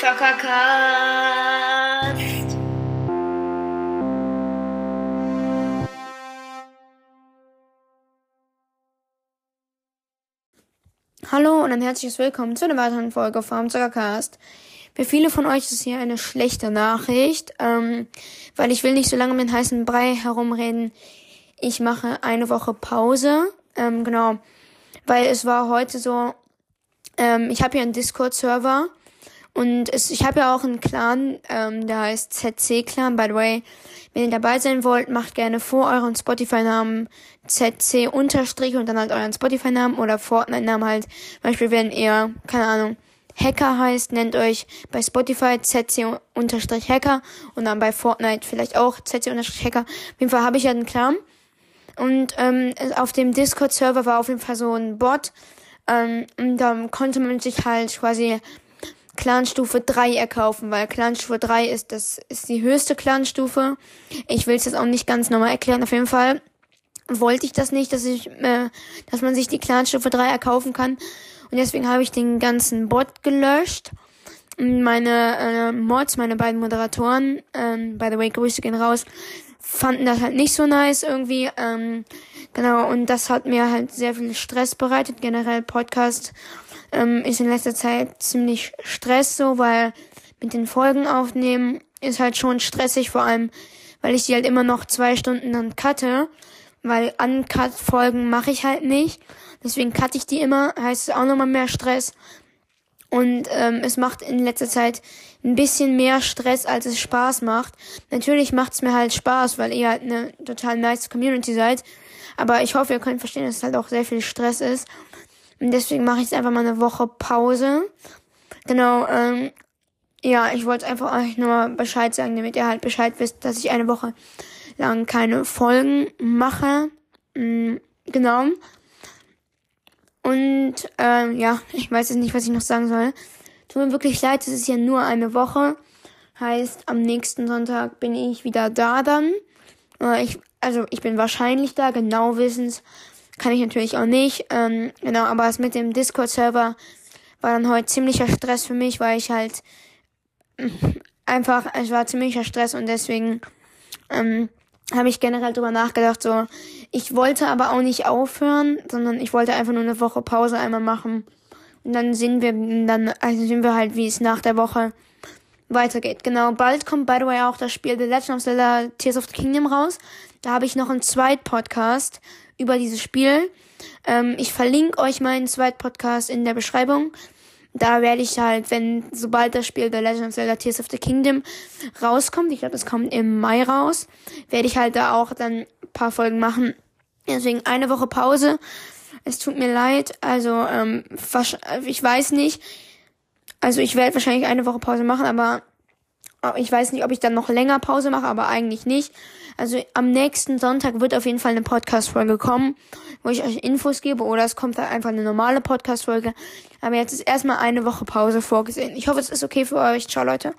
Zockercast. Hallo und ein herzliches Willkommen zu einer weiteren Folge vom Zockercast. Für viele von euch ist hier eine schlechte Nachricht, ähm, weil ich will nicht so lange den heißen Brei herumreden. Ich mache eine Woche Pause, ähm, genau, weil es war heute so, ähm, ich habe hier einen Discord-Server und es, ich habe ja auch einen Clan, ähm, der heißt ZC Clan, by the way. Wenn ihr dabei sein wollt, macht gerne vor euren Spotify-Namen ZC unterstrich und dann halt euren Spotify-Namen oder Fortnite-Namen halt. Beispiel, wenn ihr, keine Ahnung, Hacker heißt, nennt euch bei Spotify ZC unterstrich Hacker und dann bei Fortnite vielleicht auch ZC unterstrich Hacker. Auf jeden Fall habe ich ja einen Clan. Und ähm, auf dem Discord-Server war auf jeden Fall so ein Bot. Ähm, und da konnte man sich halt quasi Clanstufe 3 erkaufen, weil Clanstufe 3 ist das ist die höchste Clanstufe. Ich will es jetzt auch nicht ganz normal erklären. Auf jeden Fall wollte ich das nicht, dass ich äh, dass man sich die Clanstufe 3 erkaufen kann und deswegen habe ich den ganzen Bot gelöscht. Meine äh, Mods, meine beiden Moderatoren, ähm, by the way, Grüße gehen raus, fanden das halt nicht so nice irgendwie. Ähm, genau, und das hat mir halt sehr viel Stress bereitet. Generell Podcast ähm, ist in letzter Zeit ziemlich Stress so, weil mit den Folgen aufnehmen ist halt schon stressig, vor allem, weil ich die halt immer noch zwei Stunden dann cutte, weil Uncut-Folgen mache ich halt nicht. Deswegen cutte ich die immer, heißt es auch nochmal mehr Stress. Und ähm, es macht in letzter Zeit ein bisschen mehr Stress, als es Spaß macht. Natürlich macht es mir halt Spaß, weil ihr halt eine total nice Community seid. Aber ich hoffe, ihr könnt verstehen, dass es halt auch sehr viel Stress ist. Und deswegen mache ich jetzt einfach mal eine Woche Pause. Genau, ähm, ja, ich wollte einfach euch nur Bescheid sagen, damit ihr halt Bescheid wisst, dass ich eine Woche lang keine Folgen mache. Mhm, genau. Und ähm, ja, ich weiß jetzt nicht, was ich noch sagen soll. Tut mir wirklich leid, es ist ja nur eine Woche. Heißt, am nächsten Sonntag bin ich wieder da dann. Äh, ich, also ich bin wahrscheinlich da, genau wissens kann ich natürlich auch nicht. Ähm, genau, aber das mit dem Discord-Server war dann heute ziemlicher Stress für mich, weil ich halt einfach, es war ziemlicher Stress und deswegen ähm, habe ich generell drüber nachgedacht, so, ich wollte aber auch nicht aufhören, sondern ich wollte einfach nur eine Woche Pause einmal machen. Und dann sehen wir, dann, also sehen wir halt, wie es nach der Woche weitergeht. Genau, bald kommt, by the way, auch das Spiel The Legend of Zelda Tears of the Kingdom raus. Da habe ich noch einen Zweit-Podcast über dieses Spiel. Ähm, ich verlinke euch meinen Zweit-Podcast in der Beschreibung. Da werde ich halt, wenn, sobald das Spiel The Legend of Zelda Tears of the Kingdom rauskommt, ich glaube, das kommt im Mai raus, werde ich halt da auch dann paar Folgen machen. Deswegen eine Woche Pause. Es tut mir leid. Also, ähm, ich weiß nicht. Also, ich werde wahrscheinlich eine Woche Pause machen, aber ich weiß nicht, ob ich dann noch länger Pause mache, aber eigentlich nicht. Also am nächsten Sonntag wird auf jeden Fall eine Podcast-Folge kommen, wo ich euch Infos gebe oder es kommt halt einfach eine normale Podcast-Folge. Aber jetzt ist erstmal eine Woche Pause vorgesehen. Ich hoffe, es ist okay für euch. Ciao, Leute.